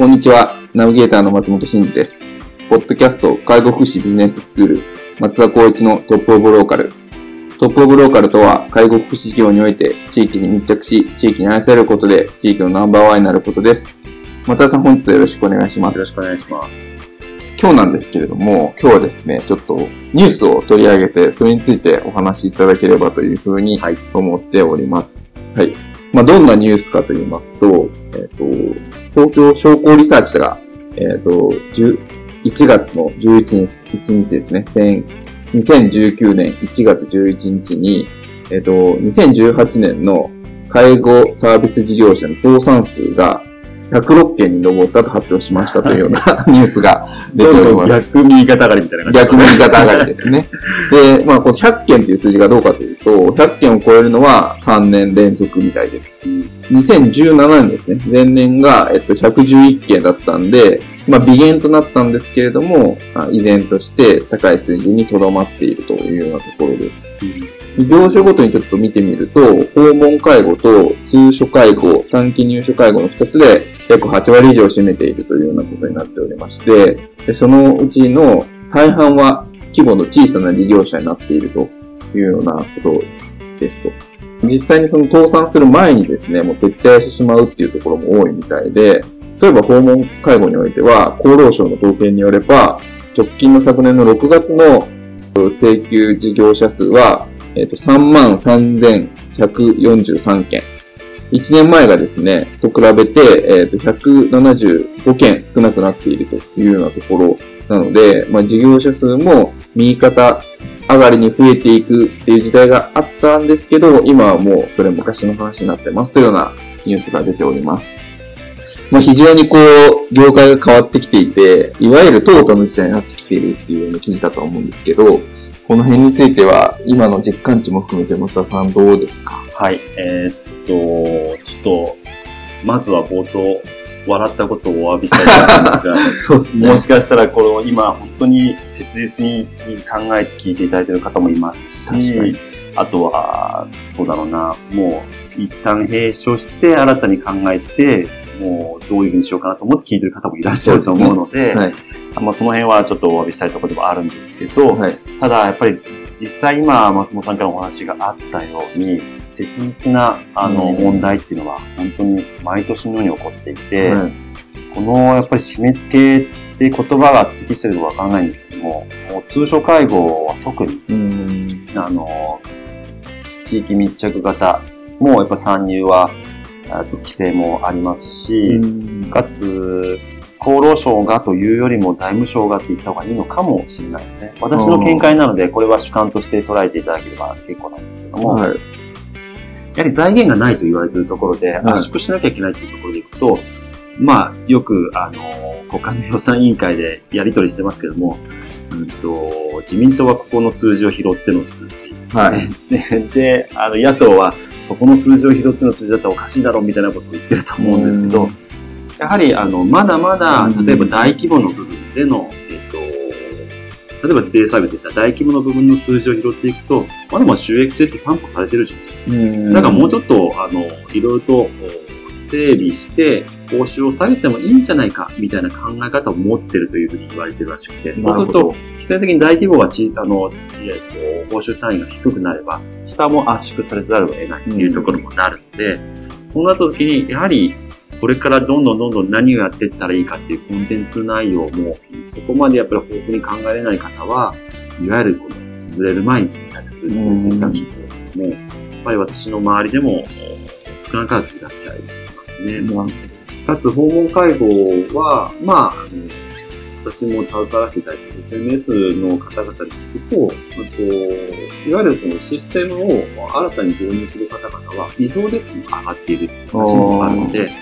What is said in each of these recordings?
こんにちは。ナビゲーターの松本慎二です。ポッドキャスト介護福祉ビジネススクール松田光一のトップオブローカル。トップオブローカルとは介護福祉事業において地域に密着し、地域に愛されることで地域のナンバーワンになることです。松田さん本日はよろしくお願いします。よろしくお願いします。今日なんですけれども、今日はですね、ちょっとニュースを取り上げて、それについてお話しいただければというふうに思っております。はい。まあ、どんなニュースかと言いますと、えっ、ー、と、東京商工リサーチが、えっ、ー、と、1月の11日 ,1 日ですね。2019年1月11日に、えっ、と、2018年の介護サービス事業者の倒産数が106件に上ったと発表しましたというような ニュースが出ております。逆右肩上がりみたいな感じですね。逆右肩上がりですね。で、まあ、この100件という数字がどうかというと、100件を超えるのは3年連続みたいです。2017年ですね。前年が、えっと、111件だったんで、まあ、微減となったんですけれども、依然として高い水準にとどまっているというようなところです。業種ごとにちょっと見てみると、訪問介護と通所介護、短期入所介護の2つで約8割以上占めているというようなことになっておりまして、そのうちの大半は規模の小さな事業者になっているというようなことですと。実際にその倒産する前にですね、もう撤退してしまうっていうところも多いみたいで、例えば訪問介護においては、厚労省の統計によれば、直近の昨年の6月の請求事業者数は、えっ、ー、と、33,143件。1年前がですね、と比べて、えっ、ー、と、175件少なくなっているというようなところなので、まあ、事業者数も右肩上がりに増えていくっていう時代があったんですけど、今はもうそれ昔の話になってますというようなニュースが出ております。まあ、非常にこう、業界が変わってきていて、いわゆるトータの時代になってきているっていうような記事だと思うんですけど、この辺については、今の実感値も含めて松田さんどうですか？はい。えー、っと、ちょっと、まずは冒頭、笑ったことをお詫びしたいと思うんですが、そうですね。もしかしたら、この今、本当に切実に考えて聞いていただいている方もいますし、あとは、そうだろうな、もう、一旦閉所して、新たに考えて、もう、どういうふうにしようかなと思って聞いてる方もいらっしゃると思うので、はい、まあ、その辺はちょっとお詫びしたいところでもあるんですけど、はい、ただ、やっぱり、実際今、松本さんからお話があったように、切実な、あの、問題っていうのは、本当に毎年のように起こってきて、はい、この、やっぱり締め付けって言葉が適してるのかわからないんですけども、もう通所介護は特に、あの、地域密着型もやっぱ参入は、規制もありますし、かつ、厚労省がというよりも財務省がって言った方がいいのかもしれないですね。私の見解なので、これは主観として捉えていただければ結構なんですけども、はい、やはり財源がないと言われているところで、圧縮しなきゃいけないというところでいくと、まあ、よく、あの、国会の予算委員会でやり取りしてますけども、うんと、自民党はここの数字を拾っての数字。はい。で、あの、野党はそこの数字を拾っての数字だったらおかしいだろうみたいなことを言ってると思うんですけど、やはり、あの、まだまだ、例えば大規模の部分での、えっ、と、例えばデイサービスで大規模の部分の数字を拾っていくと、まだまだ収益性って担保されてるじゃん。だからもうちょっと、あの、いろいろと整備して、報酬を下げてもいいんじゃないか、みたいな考え方を持ってるというふうに言われてるらしくて、そうすると、必然的に大規模がち、あの、えっと、報酬単位が低くなれば、下も圧縮されざるを得ないっていうところもなるので、そうなった時に、やはり、これからどんどんどんどん何をやっていったらいいかっていうコンテンツ内容も、そこまでやっぱり豊富に考えれない方は、いわゆるこの潰れる前に撤退するっていう選択肢を取っても、やっぱり私の周りでも少なからずいらっしゃいますね。かつ訪問介護は、まあ、私も携わらせていただいて SNS の方々に聞くと、といわゆるこのシステムを新たに導入する方々は、依存リスクが上がっている話もあるので、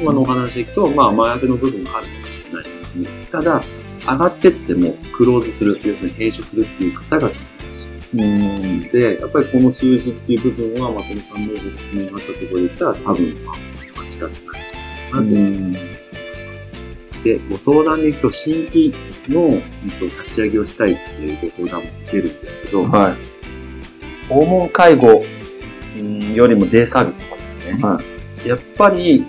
今のお話でいくと、まあ、麻薬の部分があるかもしれないですけど、ね、ただ、上がってってもクローズする、要するに閉所するっていう方々もいらっしゃる。で、やっぱりこの数字っていう部分は、松本さんのご説明があったところで言ったら、多分、間違ってないんじゃないかなと。で、ご相談でいくと、新規の立ち上げをしたいっていうご相談も受けるんですけど、はい。訪問介護よりもデイサービスとかですね。はやっぱり、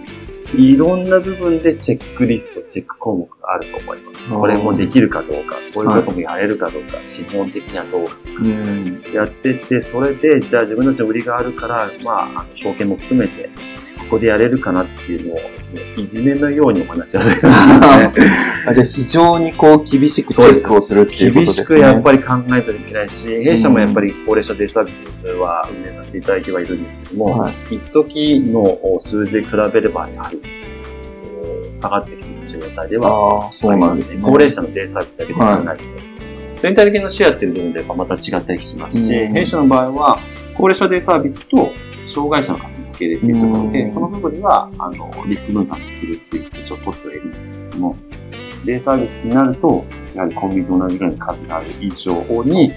いろんな部分でチェックリスト、チェック項目があると思います。これもできるかどうか、こういうこともやれるかどうか、資本的にはどうかとか、うん。やってって、それで、じゃあ自分たちの売りがあるから、まあ、あの証券も含めて、ここでやれるかなっていうのを、いじめのようにお話しさせて。あじゃあ非常にこう厳しくチェックをするっていうこと厳ですね。しくやっぱり考えないといけないし、弊社もやっぱり高齢者デイサービスは運営させていただいてはいるんですけども、はい一時の数字で比べればやはり下がってきている状態ではああ、そうなんですね。高齢者のデイサービスだけではないので、全体的なシェアっていう部分でまた違ったりしますし、うん弊社の場合は高齢者デイサービスと障害者の方の受け入れっていうところで、うんその部分ではあのリスク分散するっていう形を取ってはいるんですけども、デイサービスになると、やはりコンビニと同じぐらいの数がある以上に、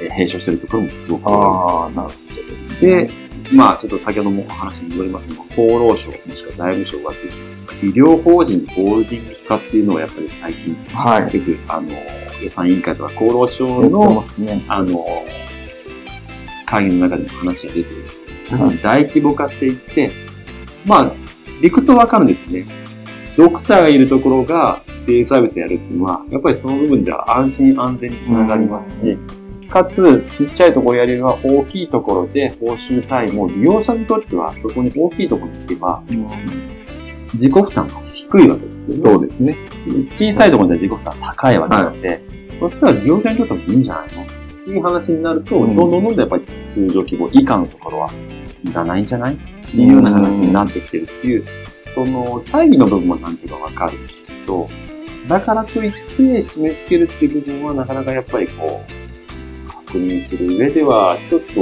えー併所しているところもすごくああ、なるほどですね。で、まあ、ちょっと先ほどもお話に戻りますけど、厚労省、もしくは財務省がっていうと、医療法人ホールディングス化っていうのはやっぱり最近、はい。よく、あの、予算委員会とか厚労省のね。あの、会議の中でも話が出てるんですけど、い要するに大規模化していって、まあ、理屈はわかるんですよね。ドクターがいるところがデイサービスやるっていうのは、やっぱりその部分では安心安全につながりますし、かつ、ちっちゃいところやりは大きいところで報酬単位も利用者にとってはそこに大きいところに行けば自己負担が低いわけですよね。そうですね。ち小さいところで自己負担高いわけなので、そしたら利用者にとってもいいんじゃないのっていう話になると、うん。どんどんどんどんやっぱり通常規模以下のところはいらないんじゃない？っていうような話になってきてるっていう、その大義の部分もなんていうかわかるんですけど、だからといって締め付けるっていう部分はなかなかやっぱりこう、確認する上ではちょっと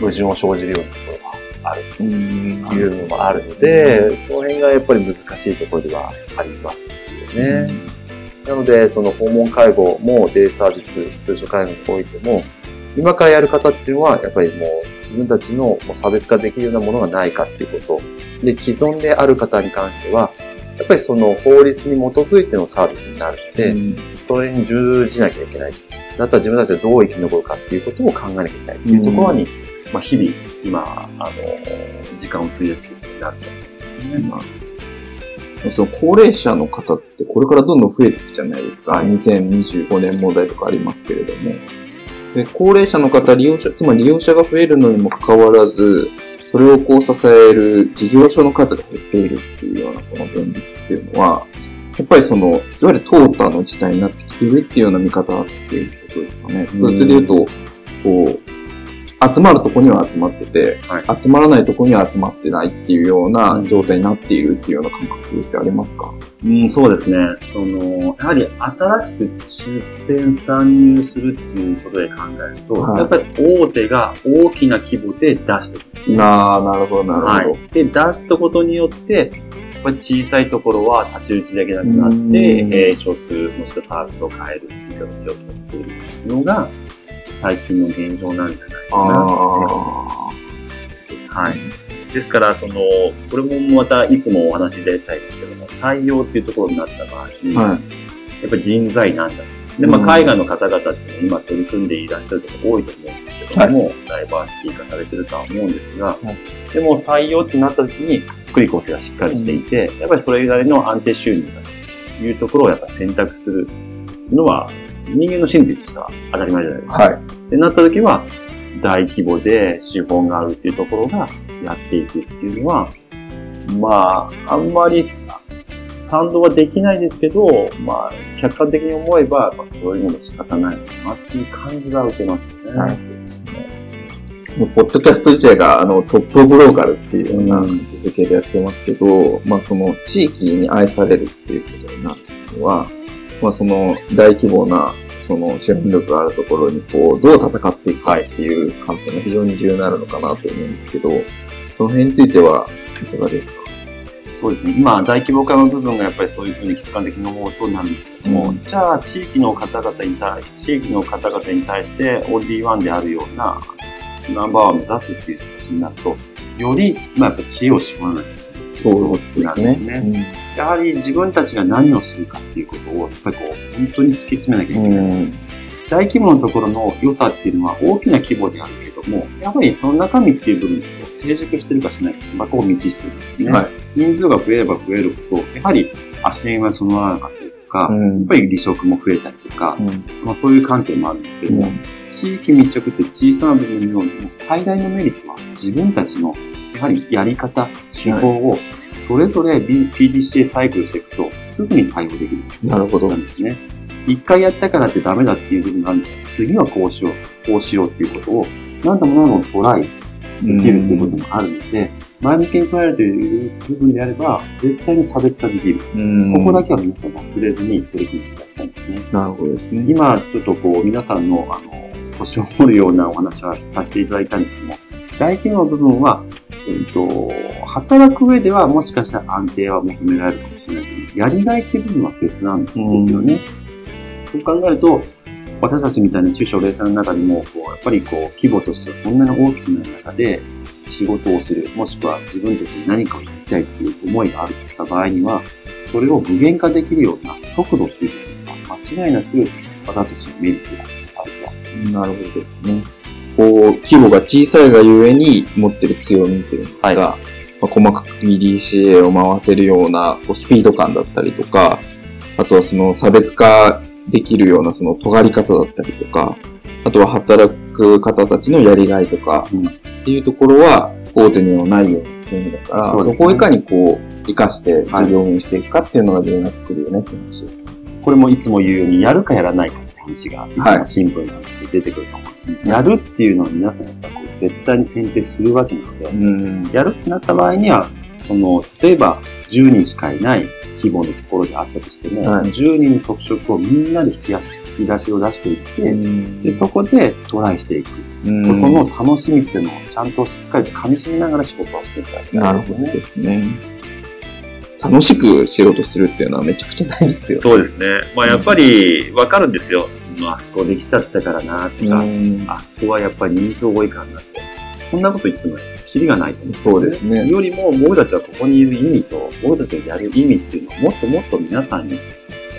矛盾を生じるようなところがあるうん。というのもあるので、その辺がやっぱり難しいところではありますよね。なので、その訪問介護もデイサービス、通所介護においても、今からやる方っていうのは、やっぱりもう自分たちの差別化できるようなものがないかっていうこと。で、既存である方に関しては、やっぱりその法律に基づいてのサービスになるので、うんそれに従事なきゃいけない。だったら自分たちはどう生き残るかっていうことを考えなきゃいけないっていうところに、まあ日々、今、あの、時間を費やすことになると思うんですね。その高齢者の方ってこれからどんどん増えていくじゃないですか。2025年問題とかありますけれども。で、高齢者の方、利用者、つまり利用者が増えるのにもかかわらず、それをこう支える事業所の数が減っているっていうようなこの現実っていうのは、やっぱりその、いわゆるトータの事態になってきているっていうような見方っていうことですかね。それそれで言うと、こう、集まるとこには集まってて、は集まらないとこには集まってないっていうような状態になっているっていうような感覚ってありますか？うん、そうですね。その、やはり新しく出店参入するっていうことで考えると、はいやっぱり大手が大きな規模で出してるんですね。なあ、なるほど、なるほど。はい。で、出すことによって、やっぱり小さいところは太刀打ちできなくなって、うん閉所する、もしくはサービスを変えるっていう形をとっているのが、最近の現状なんじゃないかなって思います。はい。ですから、その、これもまたいつもお話出ちゃいますけども、採用っていうところになった場合に、はい。やっぱり人材なんだ。で、まあ、うん海外の方々って今取り組んでいらっしゃるところ多いと思うんですけども、ダイバーシティ化されてるとは思うんですが、でも採用ってなった時に、福利厚生がしっかりしていて、やっぱりそれなりの安定収入だというところをやっぱり選択するのは、人間の心理としては当たり前じゃないですか。はい。ってなった時は、大規模で資本があるっていうところがやっていくっていうのは、まあ、あんまり賛同はできないですけど、まあ、客観的に思えば、まあ、そういうのも仕方ないのかなっていう感じは受けますよね。なるほどですね。もうポッドキャスト自体があのトップオブローカルっていうような位置づけでやってますけど、まあその地域に愛されるっていうことになっていくのは、まあその大規模なその資本力があるところにこうどう戦っていくかっていう観点が非常に重要になるのかなと思うんですけど、その辺についてはいかがですか？そうですね。今、大規模化の部分がやっぱりそういうふうに客観的に思うとなるんですけども、うん。じゃあ、地域の方々に対、地域の方々に対してオンリーワンであるようなナンバーワンを目指すっていう形になると、より、まあ、やっぱ知恵を絞らなきゃいけない。そういうことですねやはり自分たちが何をするかっていうことを、やっぱりこう、本当に突き詰めなきゃいけない。うん。大規模のところの良さっていうのは大きな規模であるけれども、やはりその中身っていう部分と成熟してるかしないか、まあ、こう未知数ですね。はい人数が増えれば増えるほど、やはり足縁が備わらなかったりとか、やうんっぱり離職も増えたりとか、うんまあ、そういう観点もあるんですけども、地域密着って小さな部分の最大のメリットは自分たちのやはりやり方、手法をそれぞれ PDCA サイクルしていくとすぐに対応できるなるほどな。んですね。一回やったからってダメだっていう部分があるんだけど、次はこうしよう、こうしようっていうことを何度も何度もトライできるっていうこともあるので、前向きに捉えるという部分であれば、絶対に差別化できる。うんここだけは皆さん忘れずに取り組んでいただきたいんですね。なるほどですね。今、ちょっとこう、皆さんの、あの、腰を折るようなお話はさせていただいたんですけども、大規模の部分は、えっと、働く上ではもしかしたら安定は求められるかもしれないけど、やりがいっていう部分は別なんですよね。そう考えると、私たちみたいな中小零細の中でも、こう、やっぱりこう、規模としてはそんなに大きくない中で、し仕事をする、もしくは自分たちに何かを言いたいっていう思いがあるとした場合には、それを具現化できるような速度っていう部分が間違いなく私たちのメリットがあるとは思います。なるほどですね。こう、規模が小さいがゆえに持ってる強みっていうんですが、はい。まあ、細かく PDCA を回せるようなこうスピード感だったりとか、あとはその差別化できるようなその尖り方だったりとか、あとは働く方たちのやりがいとかうん。っていうところは大手にはないような強みだから、そね。こをいかにこう、活かして事業運営していくかっていうのが重要になってくるよねって話です。これもいつも言うように、やるかやらないか話が、いつはいも新聞の話で出てくると思うんですけど、やるっていうのは皆さんやっぱこう絶対に選定するわけなので、うん。やるってなった場合には、その、例えば10人しかいない規模のところであったとしても、はい10人の特色をみんなで引き出し引き出しを出していって、で、そこでトライしていく。うんこの楽しみっていうのをちゃんとしっかりと噛み締めながら仕事をしていただきたないるほどですよね。ですね。楽しく仕事するっていうのはめちゃくちゃ大事ですよ。そうですね。まあやっぱりわかるんですよ。まああそこできちゃったからなとか、うんあそこはやっぱり人数多いからなって。そんなこと言っても、キリがないと思うんですよそうですねよりも、僕たちはここにいる意味と、僕たちがやる意味っていうのをもっともっと皆さんに、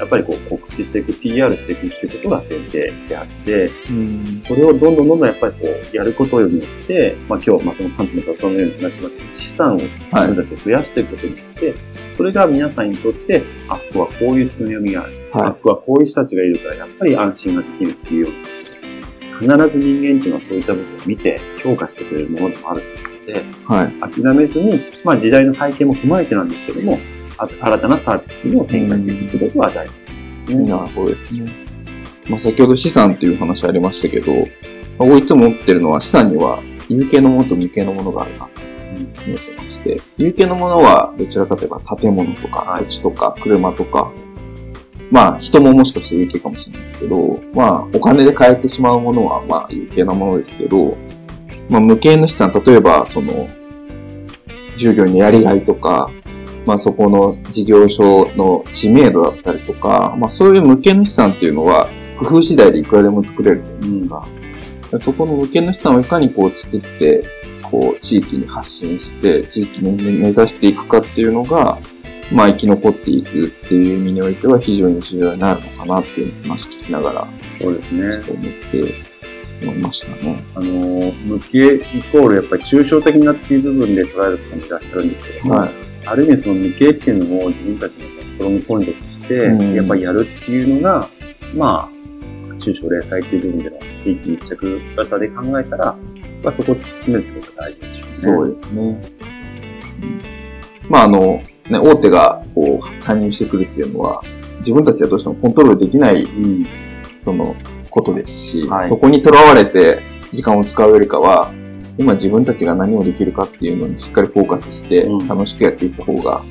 やっぱりこう告知していく、PR していくってことが前提であって、うんそれをどんどんどんどんやっぱりこう、やることによって、まあ今日松本さんとも雑談のように話しましたけど、資産を自分たちで増やしていくことによって、それが皆さんにとって、あそこはこういう強みがある。はいあそこはこういう人たちがいるから、やっぱり安心ができるっていうような、必ず人間っていうのはそういった部分を見て評価してくれるものでもあるので、はい。諦めずに、まあ時代の背景も踏まえてなんですけども、あ新たなサービスにも展開していくことは大事ですね。なるほどですね。まあ、先ほど資産っていう話ありましたけど、まあ僕いつも思ってるのは資産には有形のものと無形のものがあるなと思ってまして、有形のものはどちらかといえば建物とかはい土地とか車とか、まあ人ももしかして有形かもしれないですけど、まあお金で買えてしまうものはまあ有形なものですけど、まあ無形の資産、例えばその従業員のやりがいとか、まあそこの事業所の知名度だったりとか、まあそういう無形の資産っていうのは工夫次第でいくらでも作れるというんですが、そこの無形の資産をいかにこう作って、こう地域に発信して、地域に目指していくかっていうのが、まあ生き残っていくっていう意味においては非常に重要になるのかなっていう話聞きながら、そうですね。ちょっと思って思いましたね。あの、無形イコールやっぱり抽象的なっていう部分で捉える方もいらっしゃるんですけども、はい。ある意味その無形っていうのを自分たちのストロングポイントとして、うんやっぱりやるっていうのが、まあ、中小零細っていう部分での地域密着型で考えたら、まあ、そこを突き詰めるってことが大事でしょうね。そうですね。ですねまああの、ね、大手がこう参入してくるっていうのは、自分たちはどうしてもコントロールできない、うん。その、ことですし、はいそこにとらわれて時間を使うよりかは、今自分たちが何をできるかっていうのにしっかりフォーカスしてうん、楽しくやっていった方が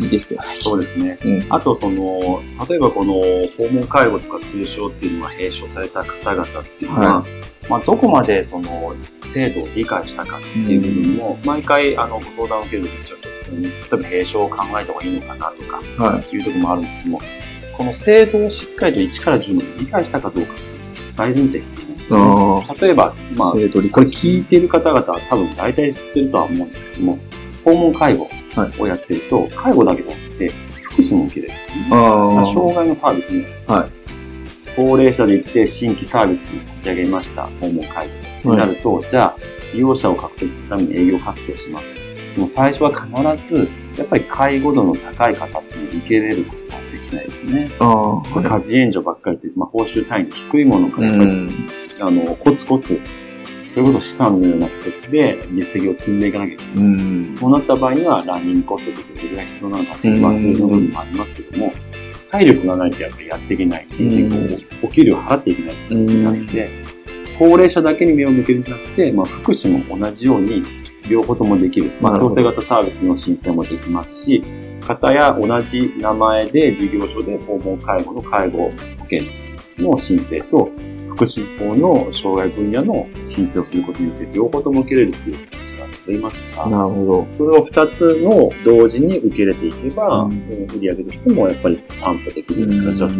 いいですよね。そうですね。うんあと、その、例えばこの訪問介護とか通称っていうのが併称された方々っていうのは、はまあ、どこまでその制度を理解したかっていう部分も、毎回あのご相談を受けるときにちょっと、うん例えば併称を考えた方がいいのかなとか、はい。いうところもあるんですけども、この制度をしっかりと1から10まで理解したかどうかっていうのが大前提必要なんですよね。あ例えば、まあ、これ解聞いてる方々は多分大体知ってるとは思うんですけども、訪問介護をやってると、介護だけじゃなくて、福祉も受けれるんですね。障害のサービスね。はい高齢者で行って新規サービス立ち上げました。訪問介護。になると、じゃあ、利用者を獲得するために営業活動します。もう最初は必ず、やっぱり介護度の高い方っていうのを受け入れることができないですよね。ああ。これ家事援助ばっかりして、まあ、報酬単位の低いものから、うん。あの、コツコツ、それこそ資産のような形で実績を積んでいかなきゃいけない。うん。そうなった場合には、ランニングコストとかどれぐらい必要なのかってまあ、数字の部分もありますけども、体力がないとやっぱりやっていけない。お給料払っていけないって形になって、高齢者だけに目を向けるんじゃなくて、まあ、福祉も同じように、両方ともできる。まあ、強制型サービスの申請もできますし、方や同じ名前で事業所で訪問介護の介護保険の申請と、福祉法の障害分野の申請をすることによって、両方とも受けれるっていう形がありますが、なるほど。それを二つの同時に受け入れていけば、うん売り上げとしてもやっぱり担保できる形だと。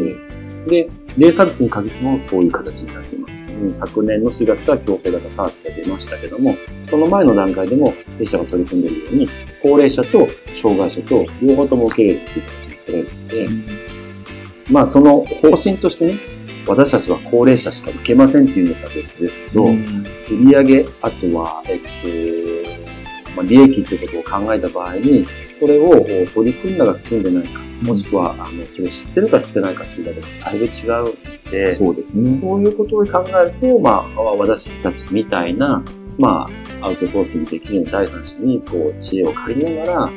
で、デイサービスに限ってもそういう形になっています。うん昨年の4月から強制型サービスが出ましたけども、その前の段階でも弊社が取り組んでいるように、高齢者と障害者と両方とも受け入れるという形に取れるので、まあその方針としてね、私たちは高齢者しか受けませんっていうんだったら別ですけど、うん売上あとは、えっと、まあ、利益ってことを考えた場合に、それを取り組んだか組んでないか、もしくは、あの、それを知ってるか知ってないかっていうだけでだいぶ違うので、そうですね。そういうことを考えると、まあ、私たちみたいな、まあ、アウトソースにできる第三者に、こう、知恵を借りながら、やっ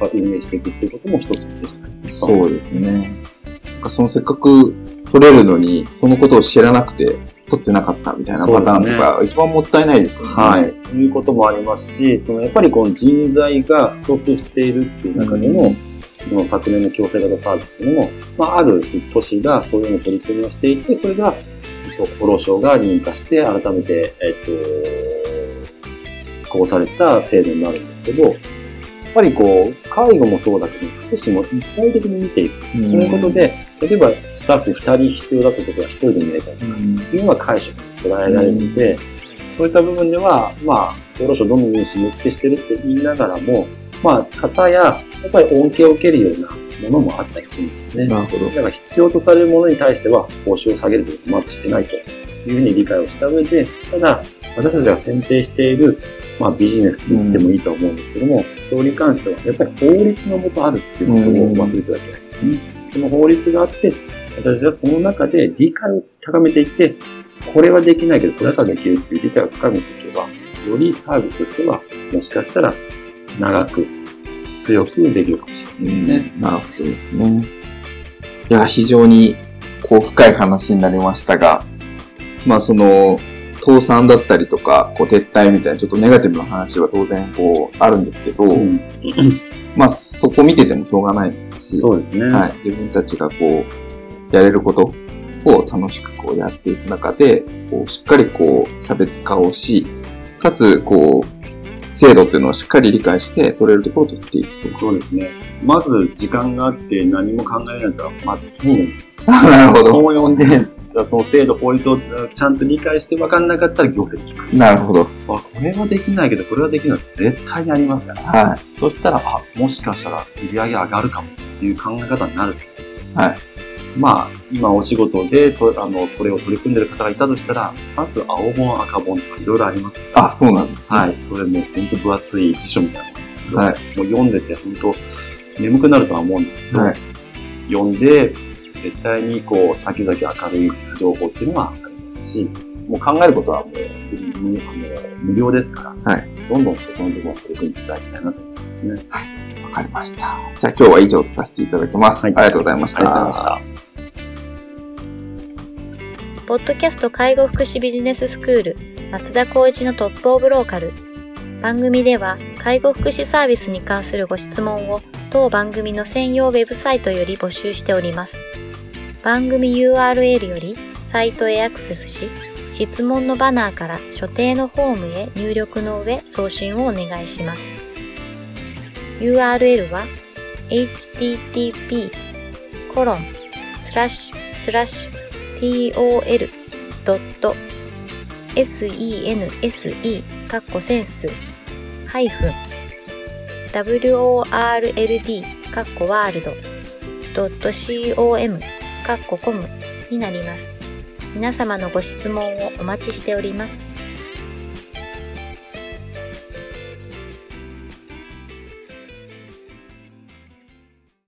ぱ運営していくっていうことも一つの手じゃないですか。そうですね。そのせっかく取れるのに、そのことを知らなくて取ってなかったみたいなパターンとか、一番もったいないですよね。はい。ということもありますし、そのやっぱりこの人材が不足しているっていう中でも、うんその昨年の強制型サービスっていうのも、まあ、ある都市がそういうの取り組みをしていて、それが、えっと厚労省が認可して、改めて、えっと、施行された制度になるんですけど、やっぱりこう、介護もそうだけど、福祉も一体的に見ていく。うんそういうことで、例えばスタッフ2人必要だったところが1人で見えたりとか、うんっていうのが解釈が捉えられるので、そういった部分では、まあ、厚労省どんどん締め付けしてるって言いながらも、まあ、方や、やっぱり恩恵を受けるようなものもあったりするんですね。なるほどだ。から必要とされるものに対しては、報酬を下げるということをまずしてないというふうに理解をした上で、ただ、私たちが選定している、まあ、ビジネスと言ってもいいと思うんですけども、それに関しては、やっぱり法律のもとあるっていうことを忘れてはいけないんですね。その法律があって、私たちはその中で理解を高めていって、これはできないけど、これだったらできるっていう理解を深めていけば、よりサービスとしては、もしかしたら、長く、強くできるかもしれないですね。うんなるほどですね。いや、非常に、こう、深い話になりましたが、まあ、その、倒産だったりとか、こう、撤退みたいな、ちょっとネガティブな話は当然、こう、あるんですけど、うんまあ、そこ見ててもしょうがないですし、そうですね。はい、自分たちがこう、やれることを楽しくこうやっていく中で、こう、しっかりこう、差別化をし、かつ、こう、制度っていうのをしっかり理解して、取れるところを取っていくと。そうですね。まず、時間があって何も考えられないと、まず本を なるほど。本を読んで、さその制度、法律をちゃんと理解して分かんなかったら行政に聞く。なるほど。そう、これはできないけど、これはできるのって絶対にありますから。はそしたら、あ、もしかしたら売り上げ上がるかもっていう考え方になる。はい。まあ、今お仕事でと、あの、これを取り組んでる方がいたとしたら、まず青本、赤本とかいろいろあります。い。あ、そうなんですね。はい。それもう本当分厚い辞書みたいなもんですけど、はい。もう読んでて本当眠くなるとは思うんですけど、はい。読んで絶対にこう先々明るい情報っていうのがありますし、もう考えることはもう無あの無料ですから、はいどんどんそこの部分を取り組んでいただきたいなと思いますね。わかかりました。じゃあ今日は以上とさせていただきます。はいありがとうございました。ありがとうございました。ポッドキャスト介護福祉ビジネススクール松田光一のトップオブローカル。番組では介護福祉サービスに関するご質問を当番組の専用ウェブサイトより募集しております。番組 URL よりサイトへアクセスし、質問のバナーから所定のフォームへ入力の上送信をお願いします。URL は http コロンスラッシュスラッシュ tol.sense かっこセンスハイフン world かっこワールド .com かっこコムになります。皆様のご質問をお待ちしております。